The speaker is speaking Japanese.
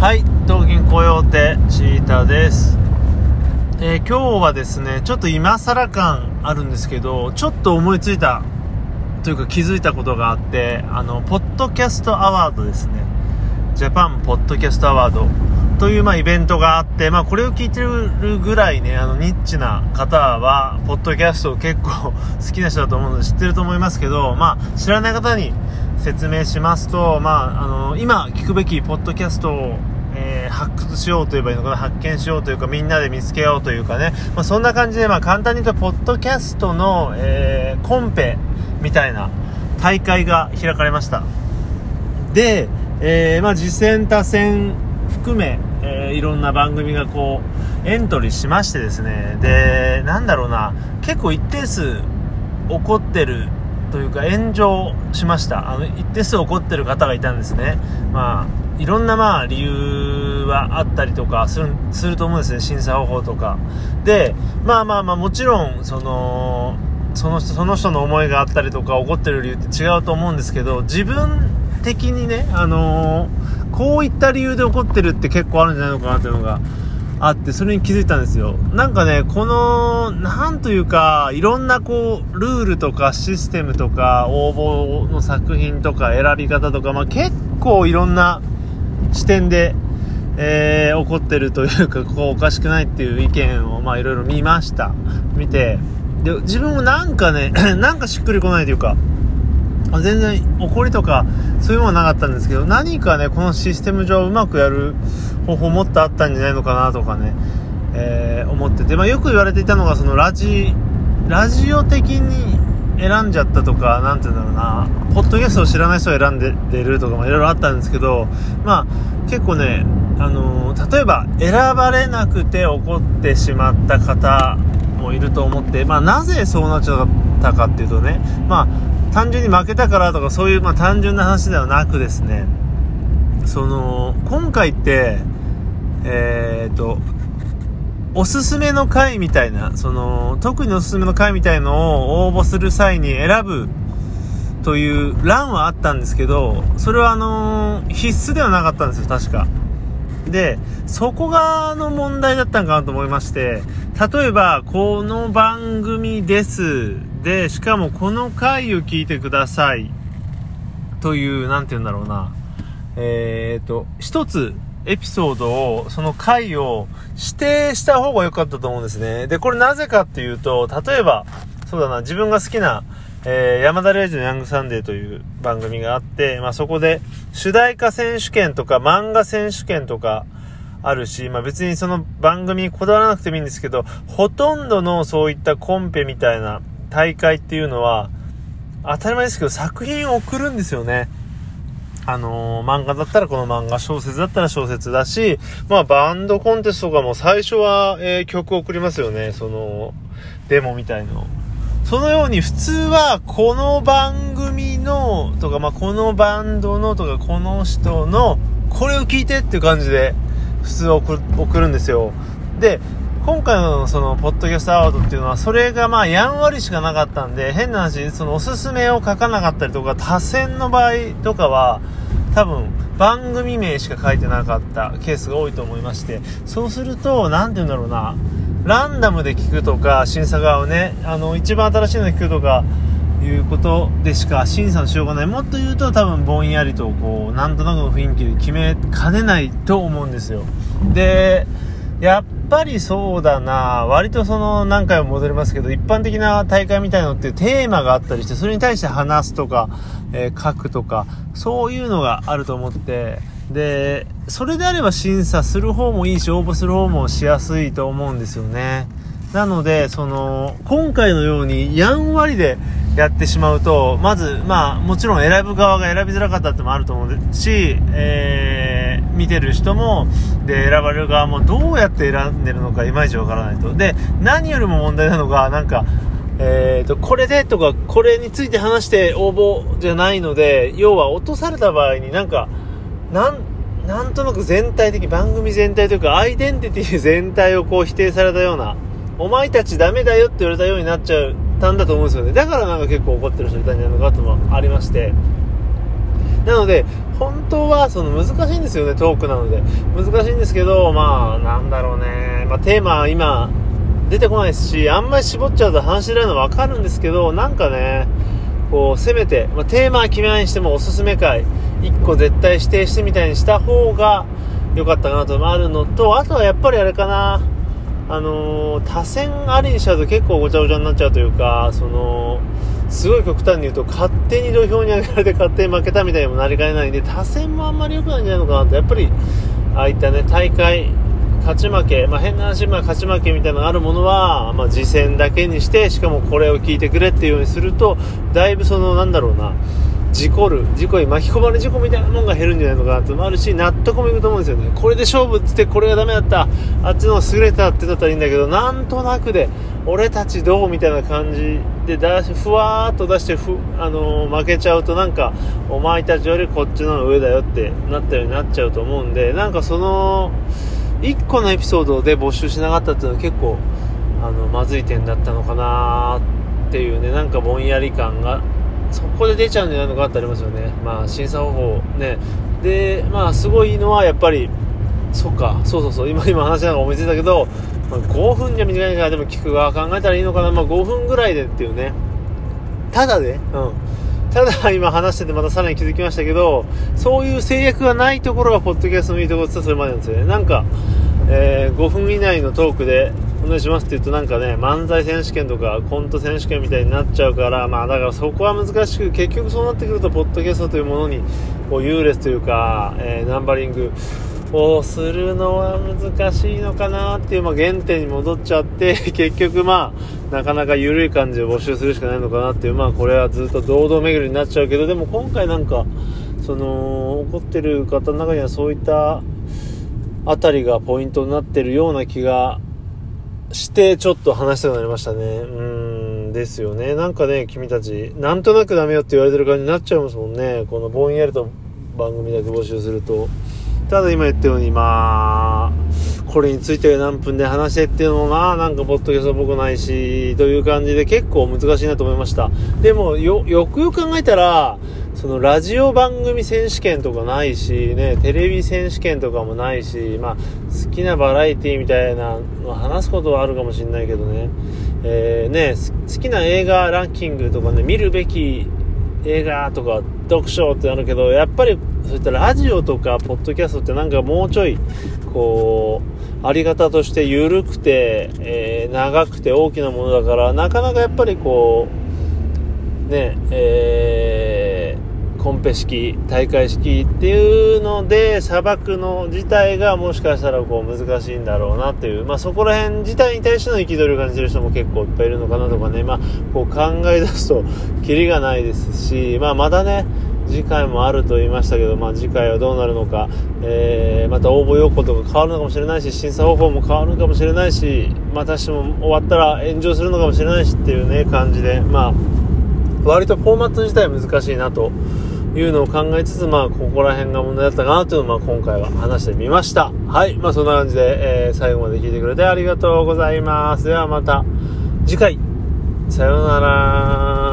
はい、東京コヨーテチータです、えー今日はですね、ちょっと今更感あるんですけど、ちょっと思いついたというか気づいたことがあって、あの、ポッドキャストアワードですね。ジャパンポッドキャストアワードという、まあ、イベントがあって、まあ、これを聞いてるぐらいね、あの、ニッチな方は、ポッドキャストを結構 好きな人だと思うので知ってると思いますけど、まあ、知らない方に説明しますと、まあ、あの、今聞くべきポッドキャストを、えー発掘しようといえばいいのかな、発見しようというか、みんなで見つけようというかね、まあ、そんな感じで、まあ、簡単に言うと、ポッドキャストの、えーコンペみたいな大会が開かれました。で、えーまあ、次戦他戦含め、えいろんな番組がこうエントリーしましてですねでなんだろうな結構一定数起こってるというか炎上しました。あの一定数起こってる方がいたんですね。まあいろんなまあ理由はあったりとかするすると思うんですね。審査方法とか。でまあまあまあもちろんそのその人その人の思いがあったりとか起こってる理由って違うと思うんですけど自分的にね、あのーこういった理由で起こってるって結構あるんじゃないのかなっていうのがあってそれに気づいたんですよなんかねこのなんというかいろんなこうルールとかシステムとか応募の作品とか選び方とか、まあ、結構いろんな視点でえー起こってるというか、ここおかしくないっていう意見を、まあいろいろ見ました。見て、で、自分もなんかね、なんかしっくりこないというか、全然怒りとかそういうものなかったんですけど何かねこのシステム上うまくやる方法もっとあったんじゃないのかなとかね、えー思ってて、まあ、よく言われていたのがそのラジラジオ的に選んじゃったとかなんて言うんだろうなポッドキャストを知らない人を選んででるとかもいろいろあったんですけどまあ結構ねあのー例えば選ばれなくて怒ってしまった方もいると思って、まあ、なぜそうなっちゃったかっていうとね、まあ、単純に負けたからとかそういう、まあ、単純な話ではなくですねその今回ってえー、とおすすめの回みたいなその特におすすめの回みたいのを応募する際に選ぶという欄はあったんですけどそれはあの必須ではなかったんですよ確か。でそこがの問題だったんかなと思いまして例えばこの番組です。でしかもこの回を聞いてください。というなんて言うんだろうな。えー、と一つエピソードをその回を指定した方が良かったと思うんですね。でこれなぜかっていうと例えばそうだな自分が好きなえー山田礼二のヤングサンデーという番組があって、まあ、そこで主題歌選手権とか漫画選手権とかあるし、まあ、別にその番組にこだわらなくてもいいんですけど、ほとんどのそういったコンペみたいな大会っていうのは、当たり前ですけど作品を送るんですよね。あのー漫画だったらこの漫画、小説だったら小説だし、まあバンドコンテストとかも最初は、えー曲を送りますよね。その、デモみたいのを。そのように普通はこの番組のとか、まあ、このバンドのとかこの人のこれを聞いてっていう感じで普通送る送るんですよ。で、今回のそのポッドキャストアワードっていうのはそれがまあやんわりしかなかったんで変な話そのおすすめを書かなかったりとか多選の場合とかは多分番組名しか書いてなかったケースが多いと思いましてそうすると何て言うんだろうなランダムで聞くとか審査側をねあの一番新しいの聞くとかいうことでしか審査のしようがない。もっと言うと多分ぼんやりとこうなんとなくの雰囲気で決めかねないと思うんですよ。でやっぱりそうだな。割とその何回も戻りますけど一般的な大会みたいのってテーマがあったりしてそれに対して話すとか、えー書くとかそういうのがあると思ってでそれであれば審査する方もいいし応募する方もしやすいと思うんですよね。なのでその今回のようにやんわりでやってしまうとまずまあもちろん選ぶ側が選びづらかったってもあると思うし、えー見てる人もで選ばれる側もどうやって選んでるのかいまいちわからないと。で何よりも問題なのがなんかえー、とこれでとかこれについて話して応募じゃないので要は落とされた場合になんかなんなんとなく全体的番組全体というかアイデンティティ全体をこう否定されたようなお前たちダメだよって言われたようになっちゃったんだと思うんですよねだからなんか結構怒ってる人いたんじゃないのかともありましてなので本当はその難しいんですよね、トークなので。難しいんですけど、まあ、なんだろうね。まあ、テーマ今、出てこないですし、あんまり絞っちゃうと話しづらいのはわかるんですけど、なんかね、こう、せめて、まあ、テーマは決めないにしてもおすすめ会、1個絶対指定してみたいにした方が良かったかなとあるのと、あとはやっぱりあれかな、あのー、多選ありにしちゃうと結構ごちゃごちゃになっちゃうというか、その、すごい極端に言うと、勝手に土俵に上げられて勝手に負けたみたいにもなりかねないんで、多選もあんまり良くないんじゃないのかなと、やっぱり、ああいったね、大会、勝ち負け、まあ、変な話、まあ、勝ち負けみたいなのがあるものは、まあ、次戦だけにして、しかもこれを聞いてくれっていうようにすると、だいぶその、なんだろうな、事故る、事故に巻き込まれ事故みたいなもんが減るんじゃないのかなってもあるし、納得もいくと思うんですよね。これで勝負って言って、これがダメだった、あっちの優れたってだったらいいんだけど、なんとなくで、俺たちどうみたいな感じで出し、ふわーっと出してふ、あのー、負けちゃうとなんか、お前たちよりこっちの上だよってなったようになっちゃうと思うんで、なんかその、1個のエピソードで募集しなかったっていうのは結構、あの、まずい点だったのかなっていうね、なんかぼんやり感が、そこで出ちゃうんじゃないのかってありますよね。まあ、審査方法ね。で、まあ、すごいのはやっぱり、そっか、そうそうそう、今、今話しながら思いついたけど、まあ、5分じゃ短いからでも聞く側考えたらいいのかな、まあ、5分ぐらいでっていうね。ただで、うん。ただ今話しててまたさらに気づきましたけど、そういう制約がないところがポッドキャストのいいところってそれまでなんですよね。なんか、えー、5分以内のトークでお願いしますって言うとなんかね、漫才選手権とかコント選手権みたいになっちゃうから、まあだからそこは難しく、結局そうなってくると、ポッドキャストというものに、こう優劣というか、えー、ナンバリング、をするのは難しいのかなっていう、まあ、原点に戻っちゃって 結局まあなかなか緩い感じを募集するしかないのかなっていうまあこれはずっと堂々巡りになっちゃうけどでも今回なんかその怒ってる方の中にはそういったあたりがポイントになってるような気がしてちょっと話したくなりましたねうんですよねなんかね君たちなんとなくダメよって言われてる感じになっちゃいますもんねこのぼんやりと番組だけ募集すると。ただ今言ったように、まあ、これについて何分で話してっていうのもまあなんかポッドキャストっぽくないし、という感じで結構難しいなと思いました。でもよ、よくよく考えたら、そのラジオ番組選手権とかないし、ね、テレビ選手権とかもないし、まあ、好きなバラエティみたいなの話すことはあるかもしれないけどね、えー、ね、好きな映画ランキングとかね、見るべき映画とか読書ってなるけど、やっぱりそういったラジオとかポッドキャストってなんかもうちょい、こう、あり方として緩くて、えー、長くて大きなものだから、なかなかやっぱりこう、ね、えー、コンペ式、大会式っていうので、裁くの自体がもしかしたらこう難しいんだろうなっていう、まあそこら辺自体に対しての憤りを感じる人も結構いっぱいいるのかなとかね、まあこう考え出すとキリがないですし、まあまだね、次回もあると言いましたけど、まあ、次回はどうなるのか、えー、また応募要項とか変わるのかもしれないし審査方法も変わるのかもしれないしまたしても終わったら炎上するのかもしれないしっていうね感じで、まあ、割とフォーマット自体難しいなというのを考えつつ、まあ、ここら辺が問題だったかなというのを、まあ、今回は話してみました。はい。まあ、そんな感じで、えー、最後まで聞いてくれてありがとうございます。ではまた次回。さようなら。